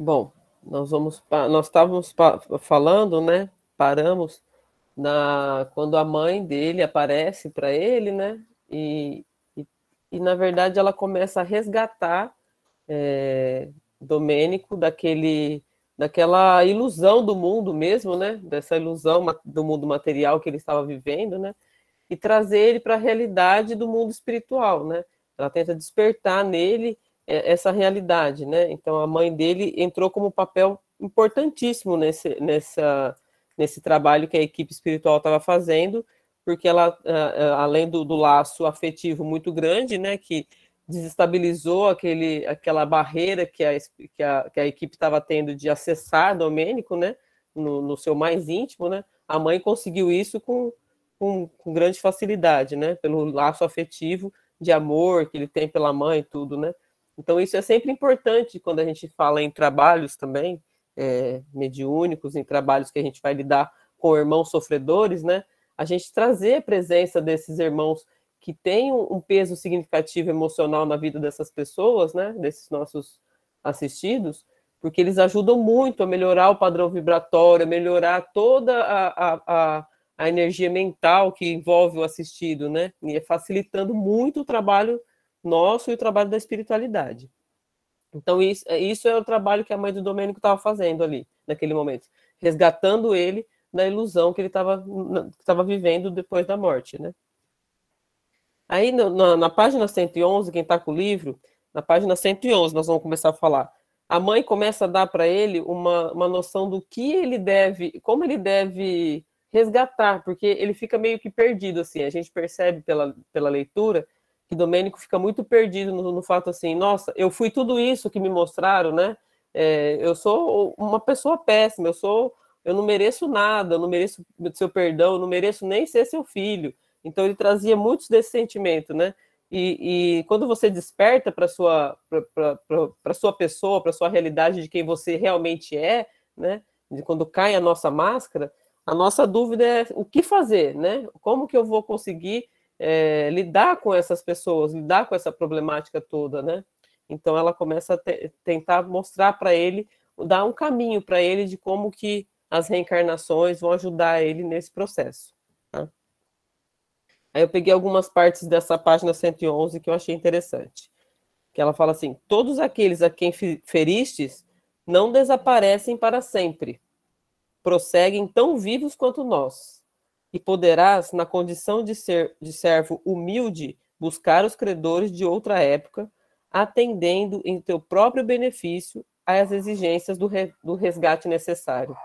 Bom, nós vamos nós estávamos falando, né? Paramos na quando a mãe dele aparece para ele, né? E, e, e, na verdade ela começa a resgatar é, Domênico daquele daquela ilusão do mundo mesmo, né? Dessa ilusão do mundo material que ele estava vivendo, né? E trazer ele para a realidade do mundo espiritual, né? Ela tenta despertar nele essa realidade, né? Então a mãe dele entrou como papel importantíssimo nesse, nessa, nesse trabalho que a equipe espiritual estava fazendo, porque ela, além do, do, laço afetivo muito grande, né, que desestabilizou aquele, aquela barreira que a, que a, que a equipe estava tendo de acessar Domênico, né, no, no, seu mais íntimo, né, a mãe conseguiu isso com, com, com grande facilidade, né, pelo laço afetivo de amor que ele tem pela mãe e tudo, né, então, isso é sempre importante quando a gente fala em trabalhos também, é, mediúnicos, em trabalhos que a gente vai lidar com irmãos sofredores, né? A gente trazer a presença desses irmãos que têm um peso significativo emocional na vida dessas pessoas, né? Desses nossos assistidos, porque eles ajudam muito a melhorar o padrão vibratório, a melhorar toda a, a, a, a energia mental que envolve o assistido, né? E é facilitando muito o trabalho nosso e o trabalho da espiritualidade. Então, isso, é, isso é o trabalho que a mãe do Domênico estava fazendo ali, naquele momento, resgatando ele da ilusão que ele estava vivendo depois da morte, né? Aí, no, na, na, página 111, quem está com o livro, na página 111, nós vamos começar a falar. A mãe começa a dar para ele uma, uma noção do que ele deve, como ele deve resgatar, porque ele fica meio que perdido, assim, a gente percebe pela, pela leitura que Domênico fica muito perdido no, no, fato assim, nossa, eu fui tudo isso que me mostraram, né? É, eu sou uma pessoa péssima, eu sou, eu não mereço nada, eu não mereço seu perdão, eu não mereço nem ser seu filho. Então ele trazia muitos desse sentimento, né? E, e quando você desperta para sua para sua pessoa, para sua realidade de quem você realmente é, né? De quando cai a nossa máscara, a nossa dúvida é o que fazer, né? Como que eu vou conseguir é, lidar com essas pessoas, lidar com essa problemática toda, né? Então ela começa a te, tentar mostrar para ele, dar um caminho para ele de como que as reencarnações vão ajudar ele nesse processo. Tá? Aí eu peguei algumas partes dessa página 111 que eu achei interessante. Que ela fala assim: todos aqueles a quem feristes não desaparecem para sempre, prosseguem tão vivos quanto nós e poderás, na condição de ser de servo humilde, buscar os credores de outra época, atendendo em teu próprio benefício às exigências do, re, do resgate necessário.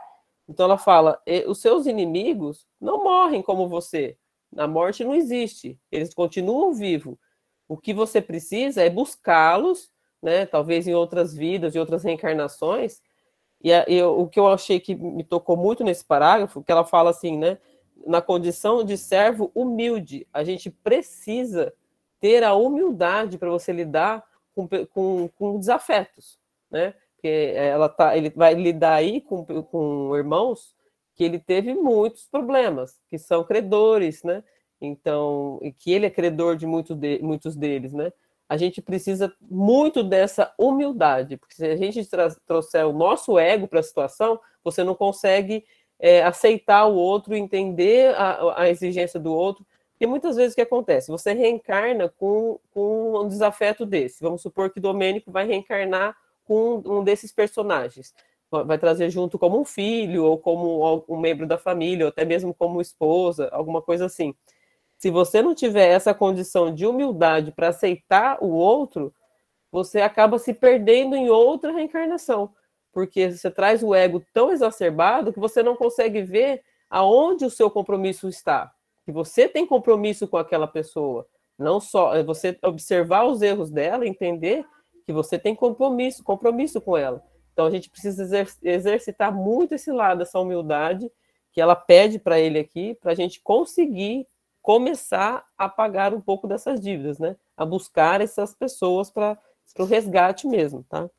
Então ela fala: os seus inimigos não morrem como você. A morte não existe, eles continuam vivos. O que você precisa é buscá-los, né? Talvez em outras vidas, em outras reencarnações. E, a, e o que eu achei que me tocou muito nesse parágrafo, que ela fala assim, né? Na condição de servo humilde. A gente precisa ter a humildade para você lidar com, com, com desafetos, né? Porque ela tá, ele vai lidar aí com, com irmãos que ele teve muitos problemas, que são credores, né? Então, e que ele é credor de, muito de muitos deles, né? A gente precisa muito dessa humildade, porque se a gente trouxer o nosso ego para a situação, você não consegue é, aceitar o outro, entender a, a, exigência do outro. E muitas vezes o que acontece? Você reencarna com, com um desafeto desse. Vamos supor que Domênico vai reencarnar com um desses personagens. Vai trazer junto como um filho, ou como um membro da família, ou até mesmo como esposa, alguma coisa assim. Se você não tiver essa condição de humildade para aceitar o outro, você acaba se perdendo em outra reencarnação porque você traz o ego tão exacerbado que você não consegue ver aonde o seu compromisso está. Que você tem compromisso com aquela pessoa, não só é você observar os erros dela, entender que você tem compromisso, compromisso com ela. Então a gente precisa exercitar muito esse lado, essa humildade que ela pede para ele aqui, para a gente conseguir começar a pagar um pouco dessas dívidas, né? A buscar essas pessoas para o resgate mesmo, tá?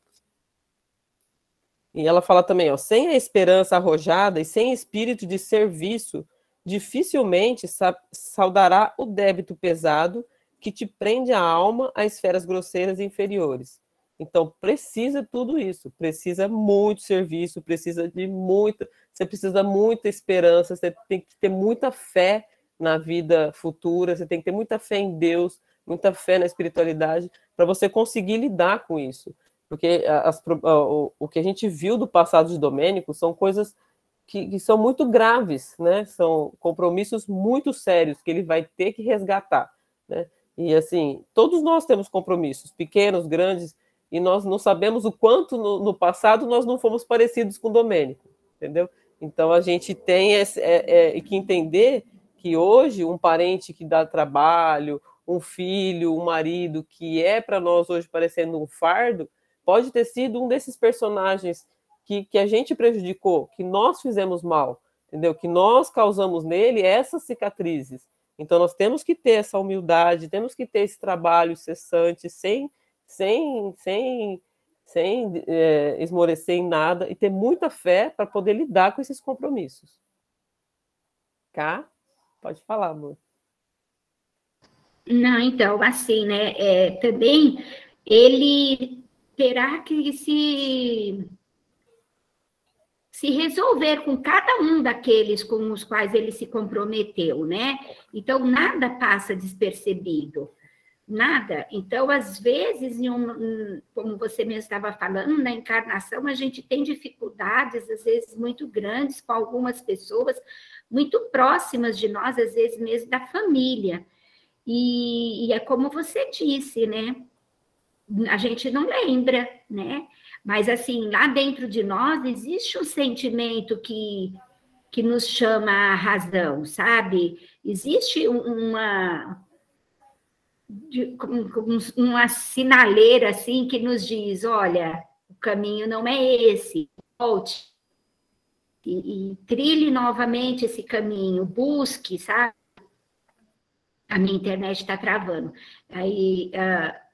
E ela fala também, ó, sem a esperança arrojada e sem espírito de serviço, dificilmente saudará o débito pesado que te prende a alma a esferas grosseiras e inferiores. Então, precisa tudo isso, precisa muito serviço, precisa de muita, você precisa muita esperança, você tem que ter muita fé na vida futura, você tem que ter muita fé em Deus, muita fé na espiritualidade, para você conseguir lidar com isso. Porque as, o, o, que a gente viu do passado de Domênico são coisas que, que são muito graves, né? São compromissos muito sérios que ele vai ter que resgatar, né? E assim, todos nós temos compromissos, pequenos, grandes, e nós não sabemos o quanto no, no passado nós não fomos parecidos com Domênico, entendeu? Então a gente tem esse, é, é, que entender que hoje um parente que dá trabalho, um filho, um marido que é para nós hoje parecendo um fardo, pode ter sido um desses personagens que, que a gente prejudicou, que nós fizemos mal, entendeu? Que nós causamos nele essas cicatrizes. Então nós temos que ter essa humildade, temos que ter esse trabalho cessante, sem, sem, sem, sem é, esmorecer em nada e ter muita fé para poder lidar com esses compromissos. Cá? Pode falar, amor. Não, então, assim, né? É, também ele terá que se se resolver com cada um daqueles com os quais ele se comprometeu, né? Então nada passa despercebido, nada. Então às vezes, um, como você mesmo estava falando, na encarnação a gente tem dificuldades às vezes muito grandes com algumas pessoas muito próximas de nós, às vezes mesmo da família. E, e é como você disse, né? A gente não lembra, né? Mas, assim, lá dentro de nós existe um sentimento que, que nos chama a razão, sabe? Existe uma, uma sinaleira, assim, que nos diz, olha, o caminho não é esse, volte. E, e trilhe novamente esse caminho, busque, sabe? A minha internet está travando. Aí, uh,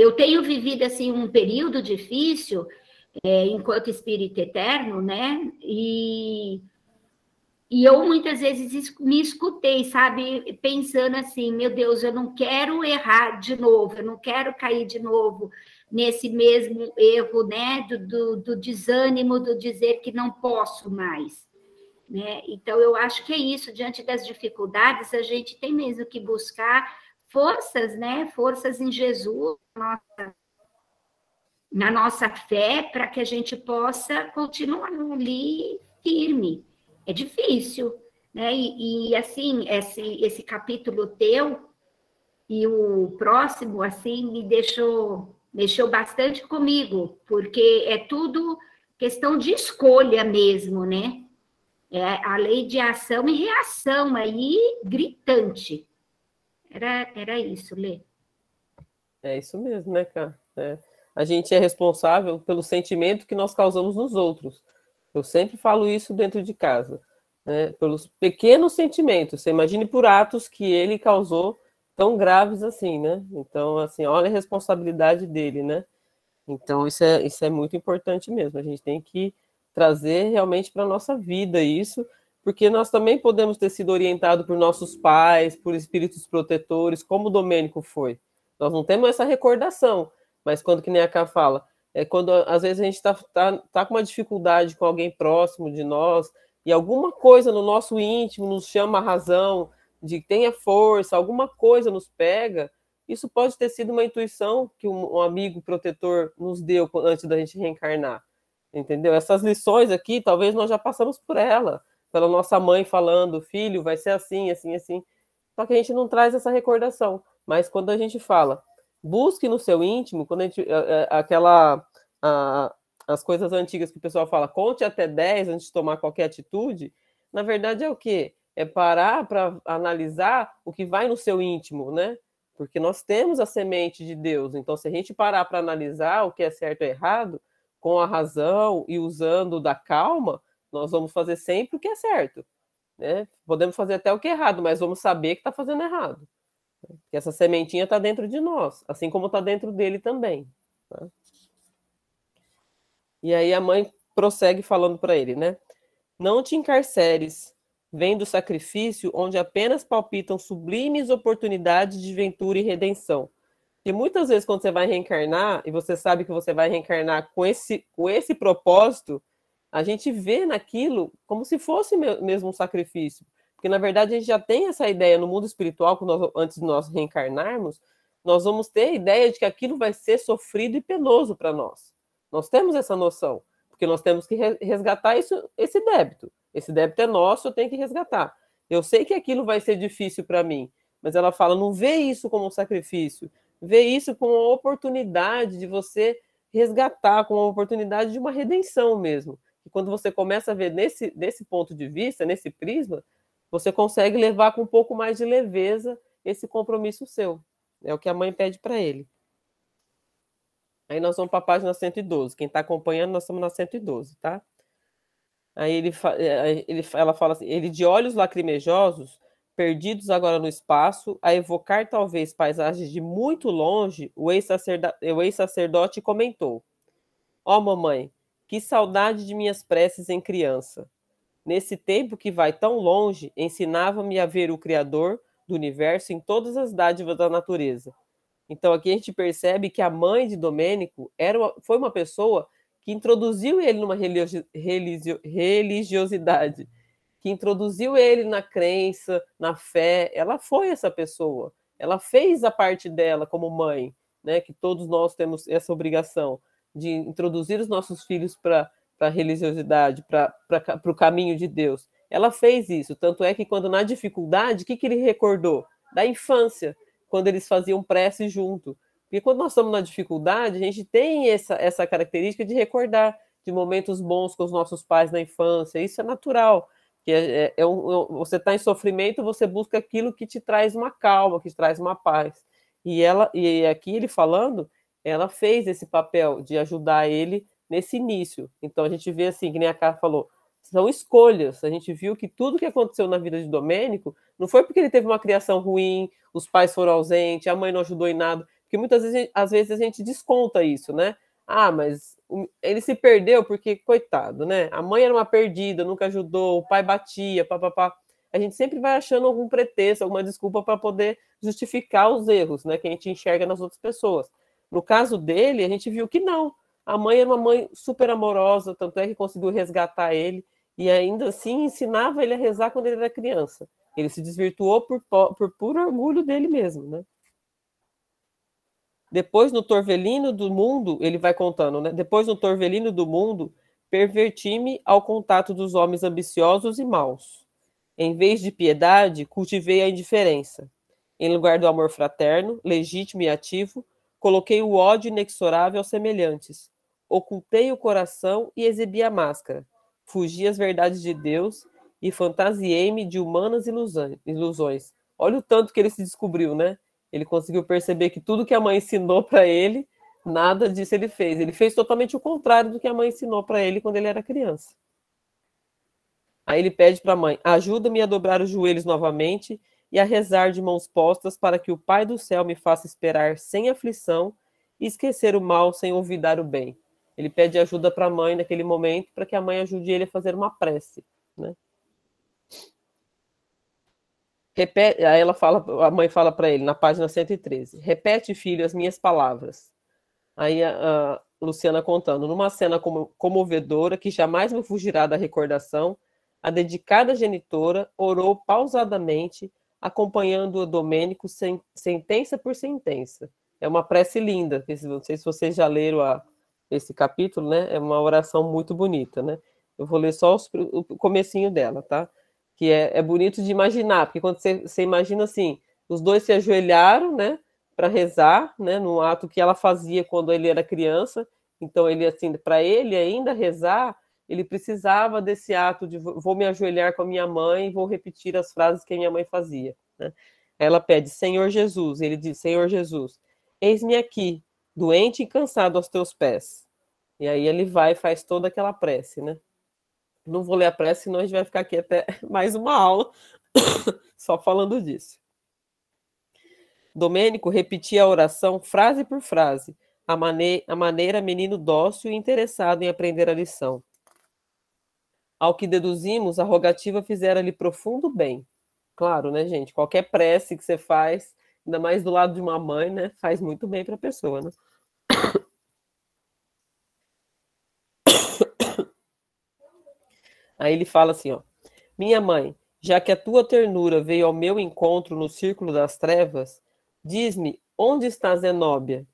eu tenho vivido assim um período difícil é, enquanto espírito eterno, né? E, e eu muitas vezes me escutei, sabe, pensando assim: meu Deus, eu não quero errar de novo, eu não quero cair de novo nesse mesmo erro, né? Do, do, do desânimo, do dizer que não posso mais. Né? Então, eu acho que é isso, diante das dificuldades, a gente tem mesmo que buscar forças, né? Forças em Jesus, nossa, na nossa fé, para que a gente possa continuar ali firme. É difícil, né? E, e assim, esse, esse capítulo teu e o próximo, assim, me deixou, mexeu bastante comigo, porque é tudo questão de escolha mesmo, né? É a lei de ação e reação aí gritante. Era, era isso, Lê. É isso mesmo, né, cara? É. A gente é responsável pelo sentimento que nós causamos nos outros. Eu sempre falo isso dentro de casa. Né? Pelos pequenos sentimentos. Você imagine por atos que ele causou tão graves assim, né? Então, assim, olha a responsabilidade dele, né? Então, isso é, isso é muito importante mesmo. A gente tem que trazer realmente para a nossa vida isso porque nós também podemos ter sido orientados por nossos pais, por espíritos protetores, como o Domênico foi. Nós não temos essa recordação, mas quando que nem a Cá fala, é quando às vezes a gente está tá, tá com uma dificuldade com alguém próximo de nós, e alguma coisa no nosso íntimo nos chama a razão, de tenha força, alguma coisa nos pega, isso pode ter sido uma intuição que um, um amigo protetor nos deu antes da gente reencarnar. Entendeu? Essas lições aqui, talvez nós já passamos por ela pela nossa mãe falando, filho, vai ser assim, assim, assim. Só que a gente não traz essa recordação. Mas quando a gente fala, busque no seu íntimo, quando a gente. aquela. A, as coisas antigas que o pessoal fala, conte até 10 antes de tomar qualquer atitude, na verdade é o quê? É parar para analisar o que vai no seu íntimo, né? Porque nós temos a semente de Deus. Então, se a gente parar para analisar o que é certo e errado, com a razão e usando da calma, nós vamos fazer sempre o que é certo. Né? Podemos fazer até o que é errado, mas vamos saber que está fazendo errado. Que essa sementinha está dentro de nós, assim como está dentro dele também. Tá? E aí a mãe prossegue falando para ele, né? Não te encarceres, vem do sacrifício onde apenas palpitam sublimes oportunidades de ventura e redenção. E muitas vezes, quando você vai reencarnar, e você sabe que você vai reencarnar com esse, com esse propósito, a gente vê naquilo como se fosse mesmo um sacrifício. Porque, na verdade, a gente já tem essa ideia no mundo espiritual, nós, antes de nós reencarnarmos, nós vamos ter a ideia de que aquilo vai ser sofrido e penoso para nós. Nós temos essa noção, porque nós temos que resgatar isso, esse débito. Esse débito é nosso, eu tenho que resgatar. Eu sei que aquilo vai ser difícil para mim, mas ela fala: não vê isso como um sacrifício, vê isso como uma oportunidade de você resgatar, como uma oportunidade de uma redenção mesmo. E quando você começa a ver nesse, nesse ponto de vista, nesse prisma, você consegue levar com um pouco mais de leveza esse compromisso seu. É o que a mãe pede para ele. Aí nós vamos para a página 112. Quem está acompanhando, nós estamos na 112, tá? Aí ele, é, ele, ela fala assim: ele de olhos lacrimejosos, perdidos agora no espaço, a evocar talvez paisagens de muito longe, o ex-sacerdote comentou: Ó oh, mamãe, que saudade de minhas preces em criança. Nesse tempo que vai tão longe, ensinava-me a ver o Criador do universo em todas as dádivas da natureza. Então aqui a gente percebe que a mãe de Domênico era uma, foi uma pessoa que introduziu ele numa religiosidade, que introduziu ele na crença, na fé. Ela foi essa pessoa. Ela fez a parte dela como mãe, né? Que todos nós temos essa obrigação de introduzir os nossos filhos para a religiosidade, para o caminho de Deus. Ela fez isso, tanto é que quando na dificuldade, o que, que ele recordou? Da infância, quando eles faziam prece junto. Porque quando nós estamos na dificuldade, a gente tem essa, essa característica de recordar de momentos bons com os nossos pais na infância. Isso é natural. Que é, é, é um, você está em sofrimento, você busca aquilo que te traz uma calma, que te traz uma paz. E ela, e aqui ele falando, ela fez esse papel de ajudar ele nesse início. Então a gente vê assim, que nem a Cara falou, são escolhas. A gente viu que tudo que aconteceu na vida de Domênico não foi porque ele teve uma criação ruim, os pais foram ausentes, a mãe não ajudou em nada, porque muitas vezes, às vezes a gente desconta isso, né? Ah, mas ele se perdeu porque, coitado, né? A mãe era uma perdida, nunca ajudou, o pai batia, papapá. A gente sempre vai achando algum pretexto, alguma desculpa para poder justificar os erros, né? Que a gente enxerga nas outras pessoas. No caso dele, a gente viu que não. A mãe era uma mãe super amorosa, tanto é que conseguiu resgatar ele e ainda assim ensinava ele a rezar quando ele era criança. Ele se desvirtuou por, por puro orgulho dele mesmo, né? Depois, no torvelino do mundo, ele vai contando, né? Depois, no torvelino do mundo, perverti-me ao contato dos homens ambiciosos e maus. Em vez de piedade, cultivei a indiferença. Em lugar do amor fraterno, legítimo e ativo, Coloquei o ódio inexorável aos semelhantes. Ocultei o coração e exibi a máscara. Fugi às verdades de Deus e fantasiei-me de humanas ilusões. Olha o tanto que ele se descobriu, né? Ele conseguiu perceber que tudo que a mãe ensinou para ele, nada disso ele fez. Ele fez totalmente o contrário do que a mãe ensinou para ele quando ele era criança. Aí ele pede para a mãe: ajuda-me a dobrar os joelhos novamente e a rezar de mãos postas para que o Pai do céu me faça esperar sem aflição e esquecer o mal sem olvidar o bem. Ele pede ajuda para a mãe naquele momento para que a mãe ajude ele a fazer uma prece, né? Repete, aí ela fala, a mãe fala para ele na página 113: "Repete, filho, as minhas palavras". Aí a, a Luciana contando, numa cena comovedora que jamais me fugirá da recordação, a dedicada genitora orou pausadamente acompanhando o Domênico sentença por sentença. É uma prece linda, não sei se vocês já leram a, esse capítulo, né? É uma oração muito bonita, né? Eu vou ler só os, o comecinho dela, tá? Que é, é bonito de imaginar, porque quando você, você imagina assim, os dois se ajoelharam, né? Para rezar, né? No ato que ela fazia quando ele era criança. Então ele assim, para ele ainda rezar ele precisava desse ato de vou me ajoelhar com a minha mãe vou repetir as frases que a minha mãe fazia. Né? Ela pede, Senhor Jesus, ele diz, Senhor Jesus, eis-me aqui, doente e cansado aos teus pés. E aí ele vai e faz toda aquela prece, né? Não vou ler a prece, senão a gente vai ficar aqui até mais uma aula só falando disso. Domênico repetia a oração frase por frase, a, mane a maneira menino dócil e interessado em aprender a lição. Ao que deduzimos, a rogativa fizera-lhe profundo bem. Claro, né, gente? Qualquer prece que você faz, Ainda mais do lado de uma mãe, né? Faz muito bem para a pessoa, né? Aí ele fala assim, ó: Minha mãe, já que a tua ternura veio ao meu encontro no círculo das trevas, diz-me, onde está Zenóbia?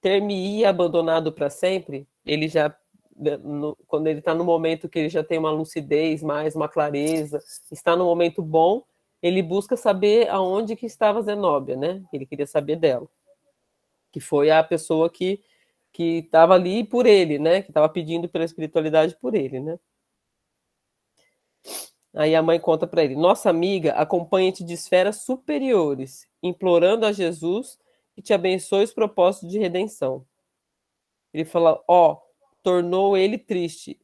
Ter-me-ia abandonado para sempre? Ele já no, quando ele está no momento que ele já tem uma lucidez mais, uma clareza, está no momento bom, ele busca saber aonde que estava Zenóbia, né? Ele queria saber dela, que foi a pessoa que que estava ali por ele, né? Que estava pedindo pela espiritualidade por ele, né? Aí a mãe conta para ele: Nossa amiga acompanha-te de esferas superiores, implorando a Jesus que te abençoe os propósitos de redenção. Ele fala: Ó, oh, tornou ele triste,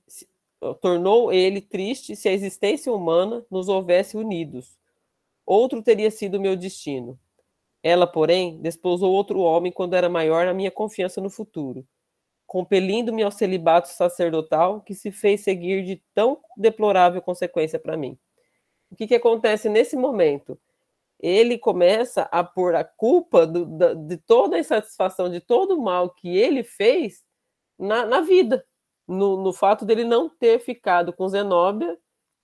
tornou ele triste se a existência humana nos houvesse unidos. Outro teria sido meu destino. Ela, porém, desposou outro homem quando era maior a minha confiança no futuro, compelindo-me ao celibato sacerdotal que se fez seguir de tão deplorável consequência para mim. O que, que acontece nesse momento? Ele começa a pôr a culpa do, da, de toda a insatisfação, de todo o mal que ele fez na, na vida, no, no fato dele não ter ficado com Zenóbia,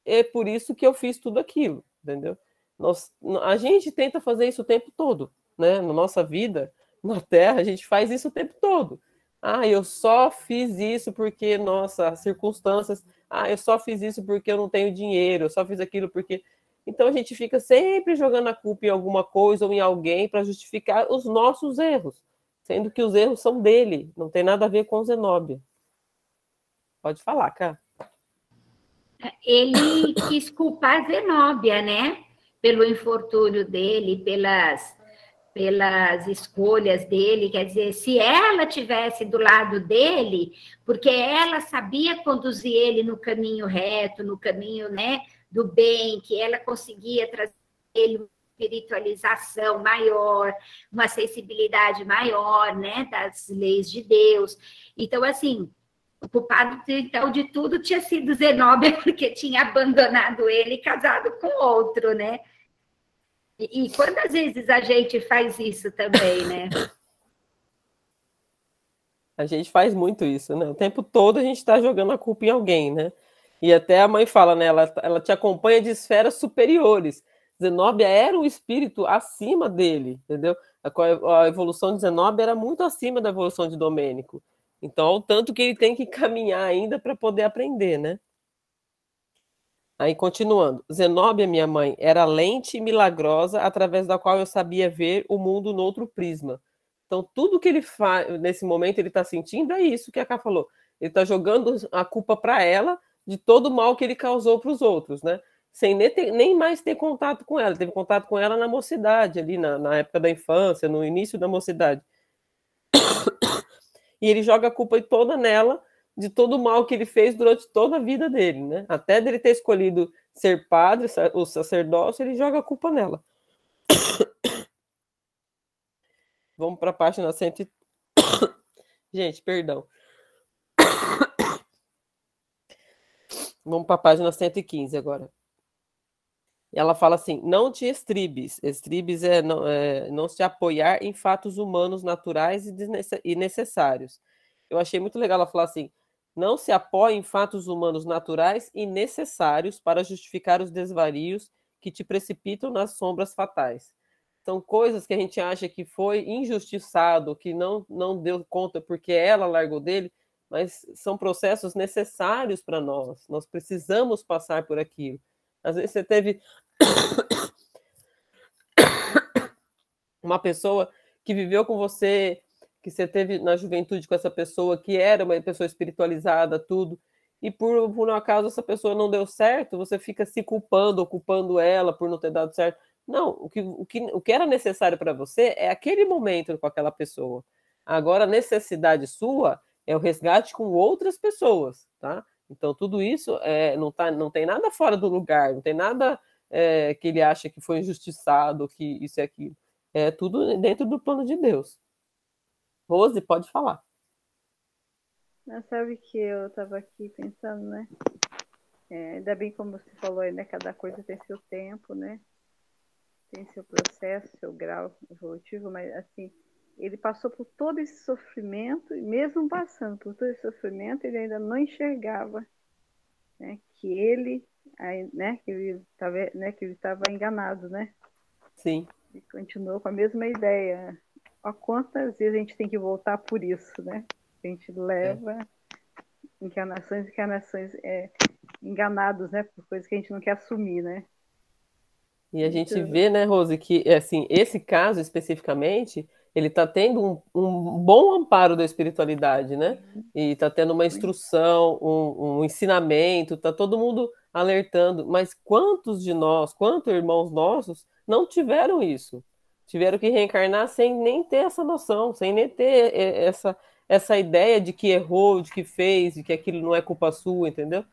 é por isso que eu fiz tudo aquilo, entendeu? Nós, a gente tenta fazer isso o tempo todo, né? Na nossa vida, na Terra, a gente faz isso o tempo todo. Ah, eu só fiz isso porque, nossa, circunstâncias. Ah, eu só fiz isso porque eu não tenho dinheiro, eu só fiz aquilo porque. Então a gente fica sempre jogando a culpa em alguma coisa ou em alguém para justificar os nossos erros sendo que os erros são dele, não tem nada a ver com Zenóbia. Pode falar, cara. Ele quis culpar Zenóbia, né? Pelo infortúnio dele, pelas, pelas escolhas dele. Quer dizer, se ela tivesse do lado dele, porque ela sabia conduzir ele no caminho reto, no caminho né, do bem, que ela conseguia trazer ele espiritualização maior, uma sensibilidade maior, né, das leis de Deus. Então, assim, o culpado, então, de tudo tinha sido Zenóbia, porque tinha abandonado ele e casado com outro, né? E, e quantas vezes a gente faz isso também, né? A gente faz muito isso, né? O tempo todo a gente está jogando a culpa em alguém, né? E até a mãe fala, né? Ela, ela te acompanha de esferas superiores. Zenóbia era um espírito acima dele, entendeu? A, evolução de Zenóbia era muito acima da evolução de Domênico. Então, o tanto que ele tem que caminhar ainda para poder aprender, né? Aí, continuando. Zenóbia, minha mãe, era lente milagrosa através da qual eu sabia ver o mundo no outro prisma. Então, tudo que ele faz nesse momento, ele está sentindo é isso que a Cá falou. Ele está jogando a culpa para ela de todo o mal que ele causou para os outros, né? Sem nem, ter, nem, mais ter contato com ela. Teve contato com ela na mocidade, ali na, na época da infância, no início da mocidade. E ele joga a culpa toda nela de todo o mal que ele fez durante toda a vida dele, né? Até dele ter escolhido ser padre, o sacerdócio, ele joga a culpa nela. Vamos para a página 100. Gente, perdão. Vamos para a página 115 agora ela fala assim: não te estribes. Estribes é não, é não se apoiar em fatos humanos naturais e necessários. Eu achei muito legal ela falar assim: não se apoie em fatos humanos naturais e necessários para justificar os desvarios que te precipitam nas sombras fatais. São coisas que a gente acha que foi injustiçado, que não, não deu conta porque ela largou dele, mas são processos necessários para nós. Nós precisamos passar por aquilo. Às vezes você teve uma pessoa que viveu com você, que você teve na juventude com essa pessoa, que era uma pessoa espiritualizada, tudo, e por, por um acaso essa pessoa não deu certo, você fica se culpando, culpando ela por não ter dado certo. Não, o que, o que, o que era necessário para você é aquele momento com aquela pessoa. Agora, a necessidade sua é o resgate com outras pessoas, tá? Então, tudo isso é, não, tá, não tem nada fora do lugar, não tem nada é, que ele acha que foi injustiçado, que isso e aquilo. É tudo dentro do plano de Deus. Rose, pode falar. Não, sabe que eu estava aqui pensando, né? É, ainda bem como você falou aí, né? Cada coisa tem seu tempo, né? tem seu processo, seu grau evolutivo, mas assim, ele passou por todo esse sofrimento, e mesmo passando por todo esse sofrimento, ele ainda não enxergava né, que ele, né, que ele estava né, que ele estava enganado, né? Sim. E continuou com a mesma ideia. Há quantas vezes a gente tem que voltar por isso, né? A gente leva é. encarnações e encarnações é, enganados, né? Por coisas que a gente não quer assumir, né? E a gente vê, né, Rose, que assim, esse caso especificamente, ele está tendo um, um, bom amparo da espiritualidade, né? E está tendo uma instrução, um, um ensinamento, está todo mundo alertando. Mas quantos de nós, quantos irmãos nossos não tiveram isso? Tiveram que reencarnar sem nem ter essa noção, sem nem ter essa, essa ideia de que errou, de que fez, de que aquilo não é culpa sua, entendeu?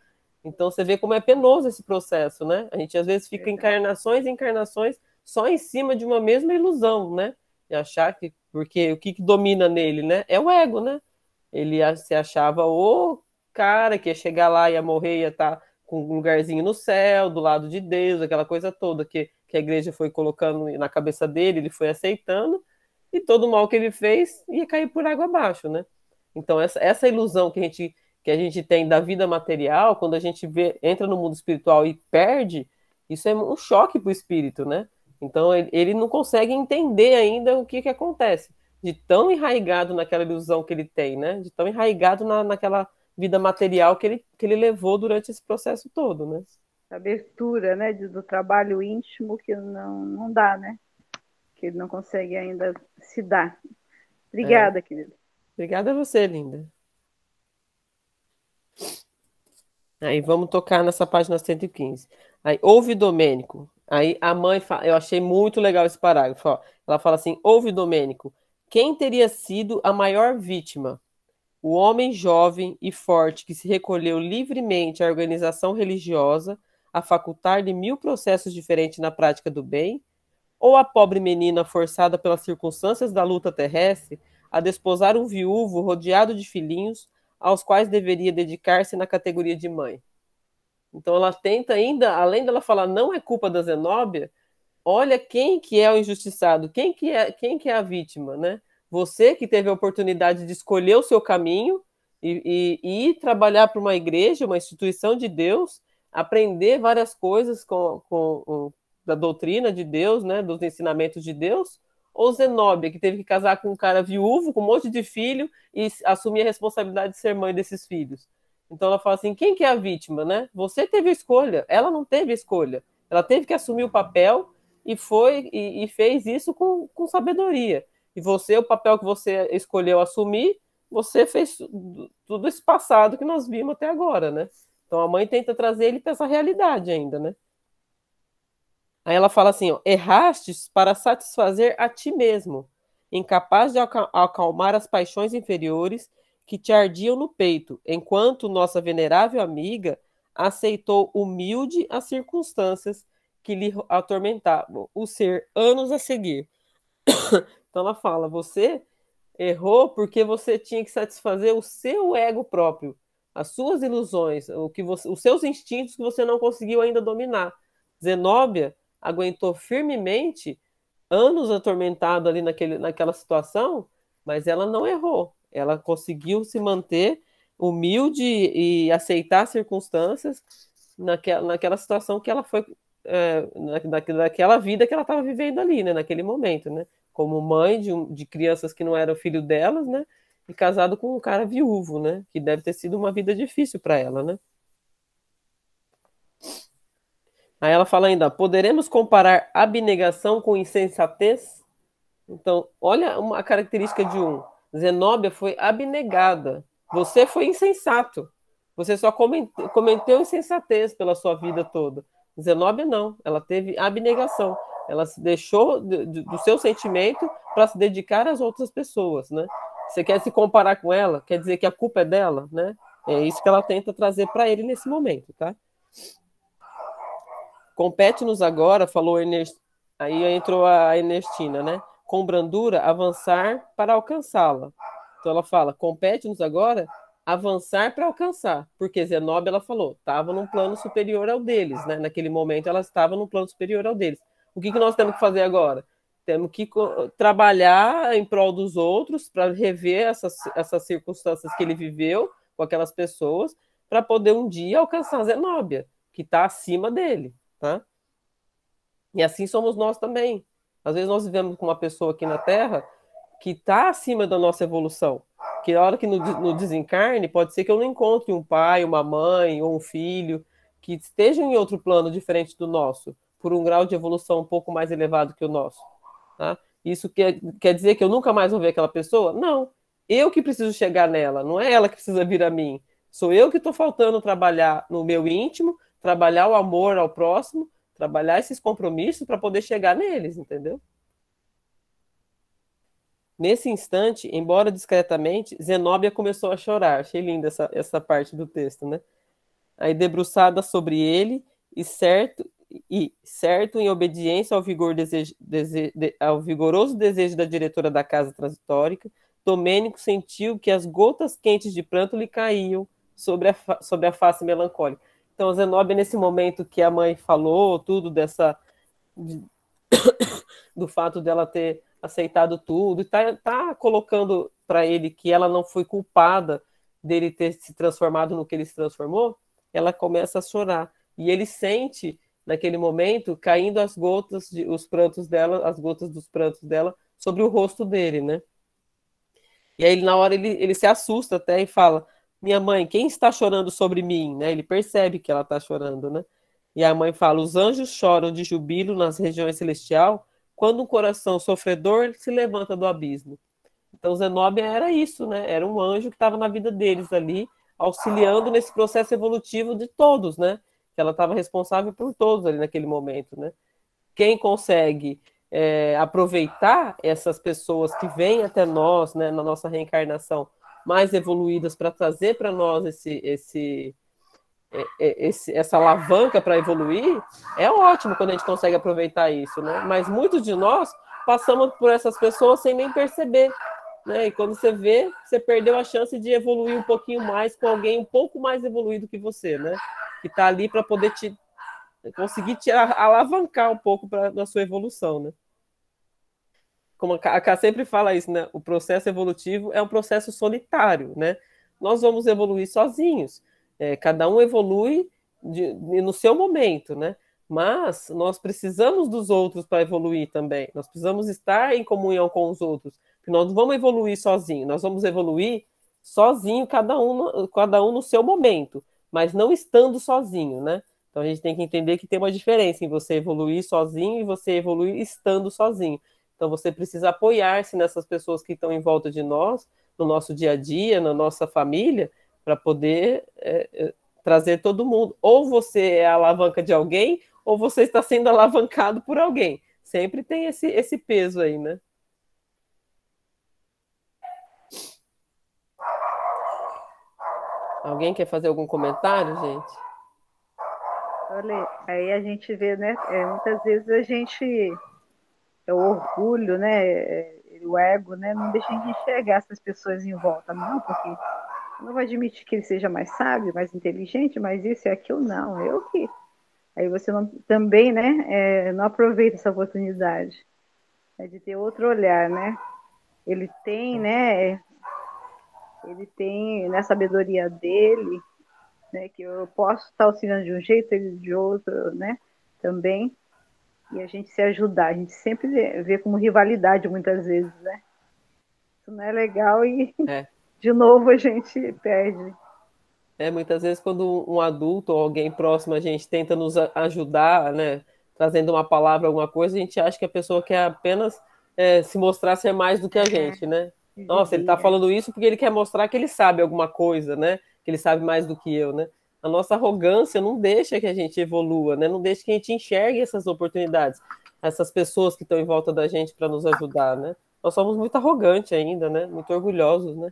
Então você vê como é penoso esse processo, né? A gente às vezes fica encarnações e encarnações só em cima de uma mesma ilusão, né? E achar que porque o que, que domina nele, né? É o ego, né? Ele se achava o cara que ia chegar lá, ia morrer, ia estar tá com um lugarzinho no céu, do lado de Deus, aquela coisa toda que, que a igreja foi colocando na cabeça dele, ele foi aceitando, e todo o mal que ele fez ia cair por água abaixo, né? Então, essa, essa ilusão que a gente que a gente tem da vida material, quando a gente vê, entra no mundo espiritual e perde, isso é um choque para o espírito, né? Então ele, ele, não consegue entender ainda o que, que acontece, de tão enraigado naquela ilusão que ele tem, né? De tão enraigado na, naquela vida material que ele, que ele levou durante esse processo todo, né? Abertura, né, do trabalho íntimo que não, não dá, né? Que ele não consegue ainda se dar. Obrigada, é. querida. Obrigada a você, linda. Aí vamos tocar nessa página 115. Aí, ouve Domênico. Aí a mãe fala, eu achei muito legal esse parágrafo. Ó. Ela fala assim: ouve Domênico. Quem teria sido a maior vítima? O homem jovem e forte que se recolheu livremente à organização religiosa, a facultar-lhe mil processos diferentes na prática do bem? Ou a pobre menina forçada pelas circunstâncias da luta terrestre a desposar um viúvo rodeado de filhinhos, aos quais deveria dedicar-se na categoria de mãe. Então ela tenta ainda, além dela falar não é culpa da Zenóbia, olha quem que é o injustiçado, quem que é, quem que é a vítima, né? Você que teve a oportunidade de escolher o seu caminho e, e, e trabalhar para uma igreja, uma instituição de Deus, aprender várias coisas com, com, com da doutrina de Deus, né, dos ensinamentos de Deus, ou Zenóbia, que teve que casar com um cara viúvo, com um monte de filho, e assumir a responsabilidade de ser mãe desses filhos. Então ela fala assim: quem que é a vítima, né? Você teve escolha, ela não teve escolha. Ela teve que assumir o papel e foi e, e fez isso com, com sabedoria. E você, o papel que você escolheu assumir, você fez tudo esse passado que nós vimos até agora, né? Então a mãe tenta trazer ele para essa realidade ainda, né? Aí ela fala assim: ó, errastes para satisfazer a ti mesmo, incapaz de acalmar as paixões inferiores que te ardiam no peito, enquanto nossa venerável amiga aceitou humilde as circunstâncias que lhe atormentavam, o ser anos a seguir. então ela fala: você errou porque você tinha que satisfazer o seu ego próprio, as suas ilusões, o que você, os seus instintos que você não conseguiu ainda dominar. Zenóbia aguentou firmemente, anos atormentado ali naquele, naquela situação, mas ela não errou. Ela conseguiu se manter humilde e aceitar as circunstâncias naquela, naquela situação que ela foi, é, na, naquela vida que ela estava vivendo ali, né, naquele momento, né? Como mãe de, de crianças que não eram filho delas, né? E casado com um cara viúvo, né? Que deve ter sido uma vida difícil para ela, né? Aí ela fala ainda: poderemos comparar abnegação com insensatez? Então, olha uma característica de um. Zenóbia foi abnegada. Você foi insensato. Você só cometeu insensatez pela sua vida toda. Zenóbia não. Ela teve abnegação. Ela se deixou do seu sentimento para se dedicar às outras pessoas, né? Você quer se comparar com ela? Quer dizer que a culpa é dela, né? É isso que ela tenta trazer para ele nesse momento, tá? Compete-nos agora, falou Ernest, aí entrou a Ernestina, né? Com brandura, avançar para alcançá-la. Então ela fala: compete-nos agora avançar para alcançar, porque Zenobia ela falou, estava num plano superior ao deles, né? Naquele momento ela estava num plano superior ao deles. O que, que nós temos que fazer agora? Temos que trabalhar em prol dos outros para rever essas, essas circunstâncias que ele viveu com aquelas pessoas, para poder um dia alcançar Zenóbia, que está acima dele, tá? E assim somos nós também. Às vezes nós vivemos com uma pessoa aqui na Terra que está acima da nossa evolução. Que na hora que no, no, desencarne, pode ser que eu não encontre um pai, uma mãe ou um filho que estejam em outro plano diferente do nosso, por um grau de evolução um pouco mais elevado que o nosso. Tá? Isso quer, quer dizer que eu nunca mais vou ver aquela pessoa? Não. Eu que preciso chegar nela, não é ela que precisa vir a mim. Sou eu que estou faltando trabalhar no meu íntimo, trabalhar o amor ao próximo, trabalhar esses compromissos para poder chegar neles, entendeu? Nesse instante, embora discretamente, Zenóbia começou a chorar. Achei linda essa, essa parte do texto, né? Aí, debruçada sobre ele, e certo, e certo em obediência ao, vigor desejo, dese, de, ao vigoroso desejo da diretora da casa transitórica, Domênico sentiu que as gotas quentes de pranto lhe caíam sobre a, sobre a face melancólica. Então, Zenobia, nesse momento que a mãe falou tudo dessa. De, do fato dela ter aceitado tudo, e tá, tá colocando para ele que ela não foi culpada dele ter se transformado no que ele se transformou, ela começa a chorar. E ele sente, naquele momento, caindo as gotas, de, os prantos dela, as gotas dos prantos dela sobre o rosto dele, né? E aí, na hora, ele, ele se assusta até e fala: minha mãe, quem está chorando sobre mim? Né? Ele percebe que ela está chorando, né? E a mãe fala: os anjos choram de jubilo nas regiões celestial quando um coração sofredor se levanta do abismo. Então, Zenobia era isso, né? Era um anjo que estava na vida deles ali, auxiliando nesse processo evolutivo de todos, né? Que ela estava responsável por todos ali naquele momento, né? Quem consegue é, aproveitar essas pessoas que vêm até nós, né, na nossa reencarnação, mais evoluídas para trazer para nós esse, esse, é, é, esse, essa alavanca para evoluir, é ótimo quando a gente consegue aproveitar isso, né? Mas muitos de nós passamos por essas pessoas sem nem perceber, né? E quando você vê, você perdeu a chance de evoluir um pouquinho mais com alguém um pouco mais evoluído que você, né? Que está ali para poder te conseguir te alavancar um pouco para na sua evolução, né? como a Ká sempre fala isso, né? O processo evolutivo é um processo solitário, né? Nós vamos evoluir sozinhos. É, cada um evolui de, de, no seu momento, né? Mas nós precisamos dos outros para evoluir também. Nós precisamos estar em comunhão com os outros. Porque nós não vamos evoluir sozinho. Nós vamos evoluir sozinho, cada um, cada um no seu momento, mas não estando sozinho, né? Então a gente tem que entender que tem uma diferença em você evoluir sozinho e você evoluir estando sozinho. Então você precisa apoiar-se nessas pessoas que estão em volta de nós, no nosso dia a dia, na nossa família, para poder é, é, trazer todo mundo. Ou você é a alavanca de alguém, ou você está sendo alavancado por alguém. Sempre tem esse, esse peso aí, né? Alguém quer fazer algum comentário, gente? Olha, aí a gente vê, né? É, muitas vezes a gente é o orgulho, né, é, o ego, né, não deixa de enxergar essas pessoas em volta, não, porque eu não vou admitir que ele seja mais sábio, mais inteligente, mas isso e aquilo, não, eu que. Aí você não, também, né, é, não aproveita essa oportunidade é de ter outro olhar, né? Ele tem, né, ele tem, na sabedoria dele, né, que eu posso estar auxiliando de um jeito, ele de outro, né, também, e a gente se ajudar. A gente sempre vê como rivalidade muitas vezes, né? Isso não é legal e é. de novo a gente perde. É, muitas vezes quando um adulto ou alguém próximo a gente tenta nos ajudar, né, trazendo uma palavra, alguma coisa, a gente acha que a pessoa quer apenas é, se mostrar ser mais do que a é. gente, né? Nossa, ele está falando isso porque ele quer mostrar que ele sabe alguma coisa, né? Que ele sabe mais do que eu, né? a nossa arrogância não deixa que a gente evolua, né? não deixa que a gente enxergue essas oportunidades, essas pessoas que estão em volta da gente para nos ajudar, né? Nós somos muito arrogantes ainda, né? Muito orgulhosos, né?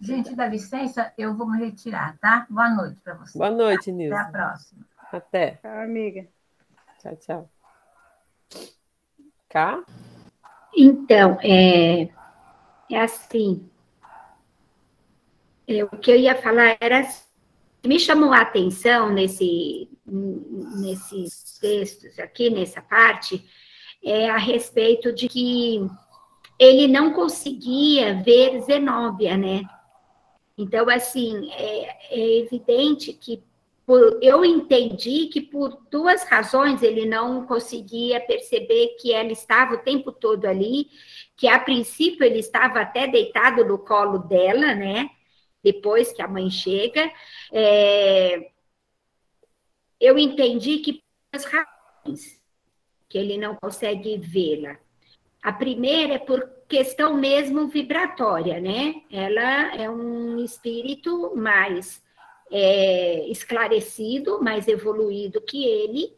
Gente, dá licença, eu vou me retirar, tá? Boa noite para vocês. Boa noite, Nilson. Até a próxima. Até. Tchau, amiga. Tchau, tchau. Cá? Então, é, é assim. É, o que eu ia falar era me chamou a atenção nesse, nesses textos aqui, nessa parte, é a respeito de que ele não conseguia ver Zenóbia, né? Então, assim, é, é evidente que por, eu entendi que por duas razões ele não conseguia perceber que ela estava o tempo todo ali, que a princípio ele estava até deitado no colo dela, né? Depois que a mãe chega, é, eu entendi que por duas razões que ele não consegue vê-la. A primeira é por questão mesmo vibratória, né? Ela é um espírito mais é, esclarecido, mais evoluído que ele,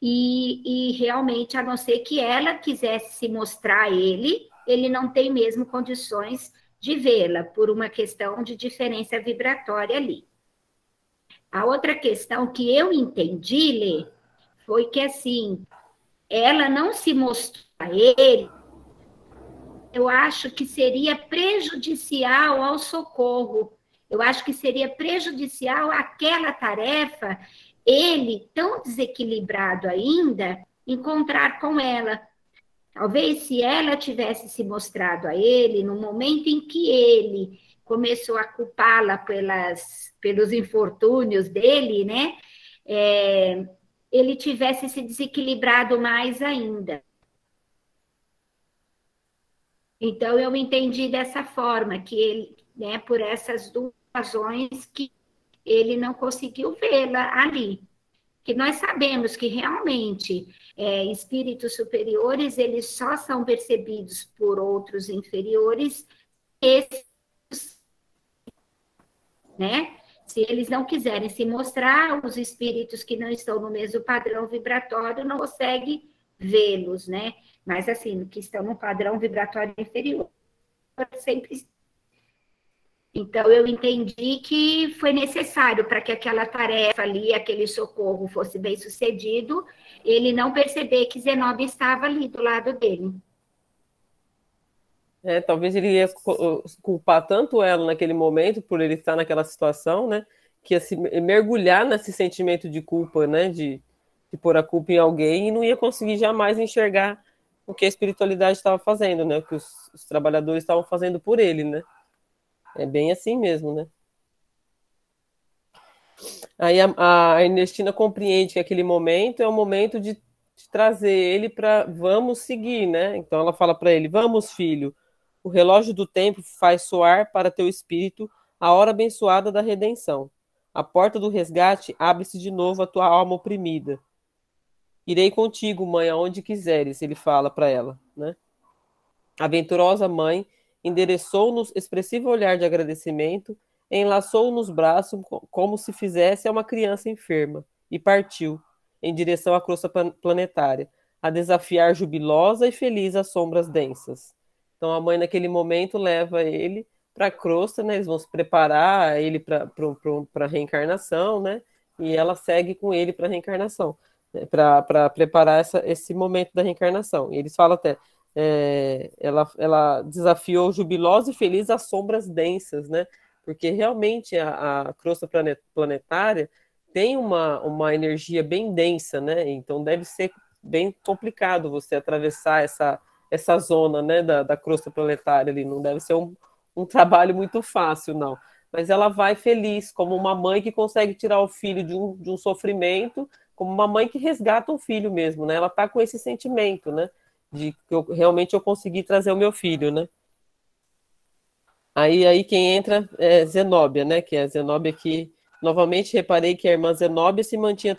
e, e realmente, a não ser que ela quisesse se mostrar a ele, ele não tem mesmo condições de vê-la, por uma questão de diferença vibratória ali. A outra questão que eu entendi, Lê, foi que assim, ela não se mostrou a ele, eu acho que seria prejudicial ao socorro, eu acho que seria prejudicial àquela tarefa, ele, tão desequilibrado ainda, encontrar com ela. Talvez se ela tivesse se mostrado a ele no momento em que ele começou a culpá-la pelas, pelos infortúnios dele, né? É, ele tivesse se desequilibrado mais ainda. Então, eu entendi dessa forma, que ele, né, por essas duas razões que ele não conseguiu vê-la ali. Que nós sabemos que realmente é, espíritos superiores eles só são percebidos por outros inferiores, esses, né? Se eles não quiserem se mostrar, os espíritos que não estão no mesmo padrão vibratório não conseguem vê-los, né? Mas assim, que estão no padrão vibratório inferior, sempre então, eu entendi que foi necessário para que aquela tarefa ali, aquele socorro fosse bem sucedido, ele não perceber que Zenobia estava ali do lado dele. É, talvez ele ia culpar tanto ela naquele momento, por ele estar naquela situação, né? Que ia se mergulhar nesse sentimento de culpa, né? De, de pôr a culpa em alguém e não ia conseguir jamais enxergar o que a espiritualidade estava fazendo, né? O que os, os trabalhadores estavam fazendo por ele, né? É bem assim mesmo, né? Aí a, a Ernestina compreende que aquele momento é o momento de, de trazer ele para vamos seguir, né? Então ela fala para ele: Vamos, filho, o relógio do tempo faz soar para teu espírito a hora abençoada da redenção. A porta do resgate abre-se de novo a tua alma oprimida. Irei contigo, mãe, aonde quiseres, ele fala para ela, né? A venturosa mãe endereçou-nos expressivo olhar de agradecimento, enlaçou nos braços como se fizesse a uma criança enferma e partiu em direção à crosta planetária, a desafiar jubilosa e feliz as sombras densas. Então a mãe naquele momento leva ele para a crosta, né? Eles vão se preparar ele para a reencarnação, né? E ela segue com ele para a reencarnação, né? para preparar essa, esse momento da reencarnação. E eles falam até: é, ela, ela desafiou jubilosa e feliz as sombras densas, né? Porque realmente a, a crosta planetária tem uma, uma energia bem densa, né? Então deve ser bem complicado você atravessar essa, essa zona né, da, da crosta planetária ali. Não deve ser um, um trabalho muito fácil, não. Mas ela vai feliz, como uma mãe que consegue tirar o filho de um, de um sofrimento, como uma mãe que resgata um filho mesmo, né? Ela está com esse sentimento, né? De que eu, realmente eu consegui trazer o meu filho, né? Aí, aí quem entra é Zenóbia, né? Que é a Zenóbia que, novamente, reparei que a irmã Zenóbia se mantinha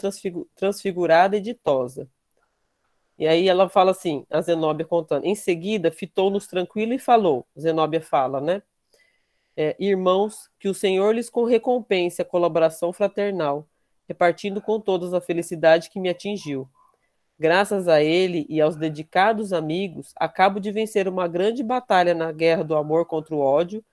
transfigurada e ditosa. E aí ela fala assim, a Zenóbia contando. Em seguida, fitou-nos tranquilo e falou. Zenóbia fala, né? É, Irmãos, que o Senhor lhes com recompense a colaboração fraternal, repartindo com todos a felicidade que me atingiu. Graças a ele e aos dedicados amigos, acabo de vencer uma grande batalha na guerra do amor contra o ódio,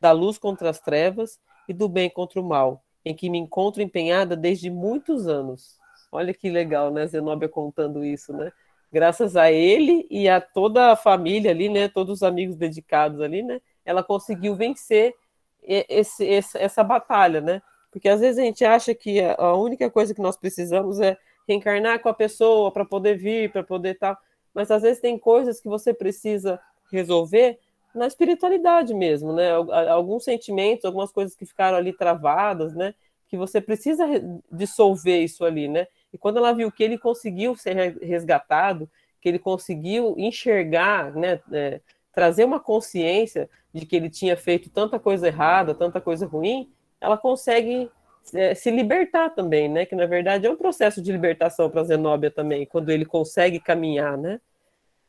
da luz contra as trevas e do bem contra o mal, em que me encontro empenhada desde muitos anos. Olha que legal, né, Zenóbia contando isso, né? Graças a ele e a toda a família ali, né, todos os amigos dedicados ali, né, ela conseguiu vencer esse, essa batalha, né? Porque às vezes a gente acha que a única coisa que nós precisamos é reencarnar com a pessoa para poder vir, para poder tal. Mas às vezes tem coisas que você precisa resolver na espiritualidade mesmo, né? Alguns sentimentos, algumas coisas que ficaram ali travadas, né? Que você precisa dissolver isso ali, né? E quando ela viu que ele conseguiu ser resgatado, que ele conseguiu enxergar, né? É, trazer uma consciência de que ele tinha feito tanta coisa errada, tanta coisa ruim, ela consegue é, se libertar também, né? Que na verdade é um processo de libertação para Zenóbia também, quando ele consegue caminhar, né?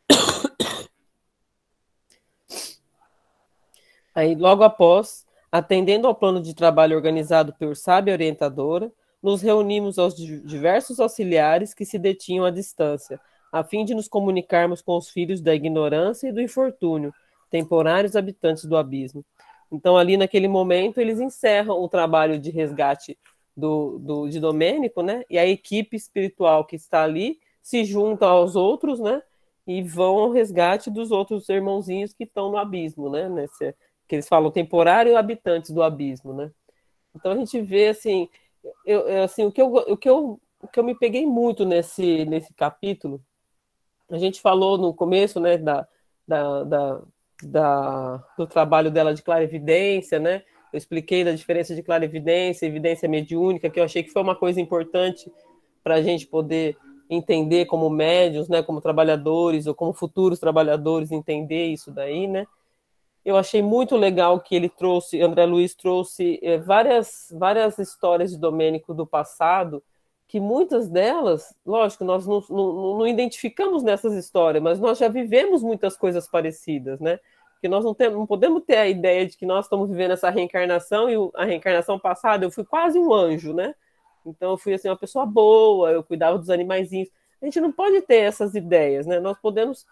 Aí, logo após, atendendo ao plano de trabalho organizado por sábia orientadora, nos reunimos aos diversos auxiliares que se detinham à distância, a fim de nos comunicarmos com os filhos da ignorância e do infortúnio, temporários habitantes do abismo. Então, ali naquele momento, eles encerram o trabalho de resgate do, do, de Domênico, né? E a equipe espiritual que está ali se junta aos outros, né? E vão ao resgate dos outros irmãozinhos que estão no abismo, né? Nesse, que eles falam temporário habitantes do abismo, né? Então a gente vê assim, eu, assim o que eu, o que eu, o que eu me peguei muito nesse nesse capítulo, a gente falou no começo, né, da, da, da, da do trabalho dela de clarividência, né? Eu expliquei da diferença de clarividência evidência mediúnica, que eu achei que foi uma coisa importante para a gente poder entender como médios, né, como trabalhadores ou como futuros trabalhadores entender isso daí, né? Eu achei muito legal que ele trouxe, André Luiz trouxe é, várias, várias histórias de Domênico do passado, que muitas delas, lógico, nós não, não, não, identificamos nessas histórias, mas nós já vivemos muitas coisas parecidas, né? Porque nós não, temos, não podemos ter a ideia de que nós estamos vivendo essa reencarnação e a reencarnação passada eu fui quase um anjo, né? Então eu fui assim uma pessoa boa, eu cuidava dos animaizinhos. A gente não pode ter essas ideias, né? Nós podemos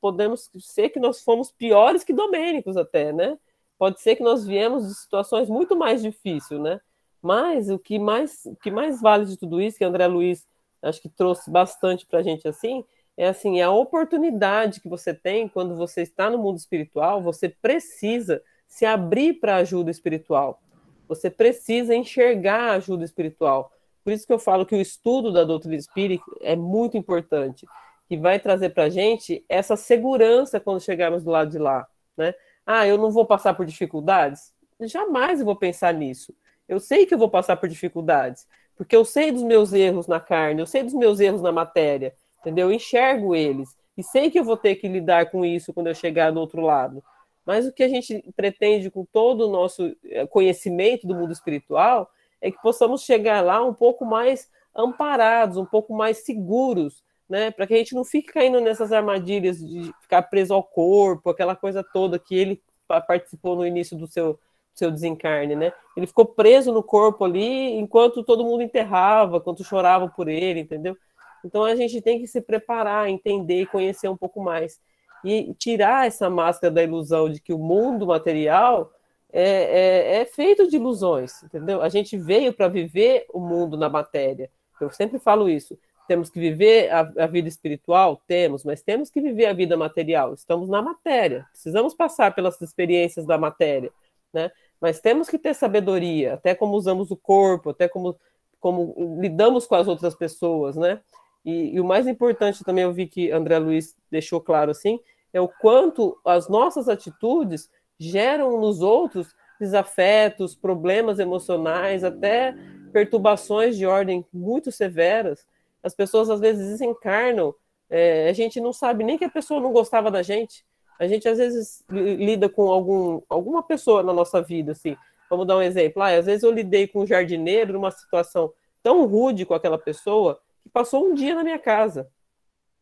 podemos ser que nós fomos piores que domênicos até, né? Pode ser que nós viemos de situações muito mais difíceis, né? Mas o que mais, o que mais vale de tudo isso, que André Luiz acho que trouxe bastante para a gente assim, é assim, é a oportunidade que você tem quando você está no mundo espiritual, você precisa se abrir para a ajuda espiritual. Você precisa enxergar a ajuda espiritual. Por isso que eu falo que o estudo da doutrina espírita é muito importante que vai trazer para a gente essa segurança quando chegarmos do lado de lá, né? Ah, eu não vou passar por dificuldades? Jamais eu vou pensar nisso. Eu sei que eu vou passar por dificuldades, porque eu sei dos meus erros na carne, eu sei dos meus erros na matéria, entendeu? Eu enxergo eles e sei que eu vou ter que lidar com isso quando eu chegar do outro lado. Mas o que a gente pretende com todo o nosso eh, conhecimento do mundo espiritual é que possamos chegar lá um pouco mais amparados, um pouco mais seguros, né? Para que a gente não fique caindo nessas armadilhas de ficar preso ao corpo, aquela coisa toda que ele participou no início do seu, seu desencarne, né? Ele ficou preso no corpo ali enquanto todo mundo enterrava, enquanto chorava por ele, entendeu? Então a gente tem que se preparar, entender e conhecer um pouco mais. E tirar essa máscara da ilusão de que o mundo material é, é, é feito de ilusões, entendeu? A gente veio para viver o mundo na matéria. Eu sempre falo isso. Temos que viver a, a, vida espiritual? Temos, mas temos que viver a vida material. Estamos na matéria, precisamos passar pelas experiências da matéria, né? Mas temos que ter sabedoria, até como usamos o corpo, até como, como lidamos com as outras pessoas, né? E, e o mais importante também, eu vi que André Luiz deixou claro assim, é o quanto as nossas atitudes geram nos outros desafetos, problemas emocionais, até perturbações de ordem muito severas as pessoas às vezes desencarnam, é, a gente não sabe nem que a pessoa não gostava da gente. A gente às vezes lida com algum, alguma pessoa na nossa vida, assim. Vamos dar um exemplo. Ah, às vezes eu lidei com um jardineiro numa situação tão rude com aquela pessoa que passou um dia na minha casa.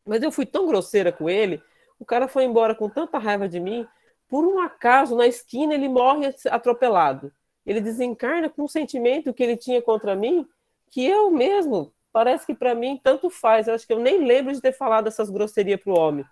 Mas eu fui tão grosseira com ele, o cara foi embora com tanta raiva de mim. Por um acaso, na esquina, ele morre atropelado. Ele desencarna com um sentimento que ele tinha contra mim que eu mesmo parece que para mim tanto faz. Eu acho que eu nem lembro de ter falado essas grosserias para o homem.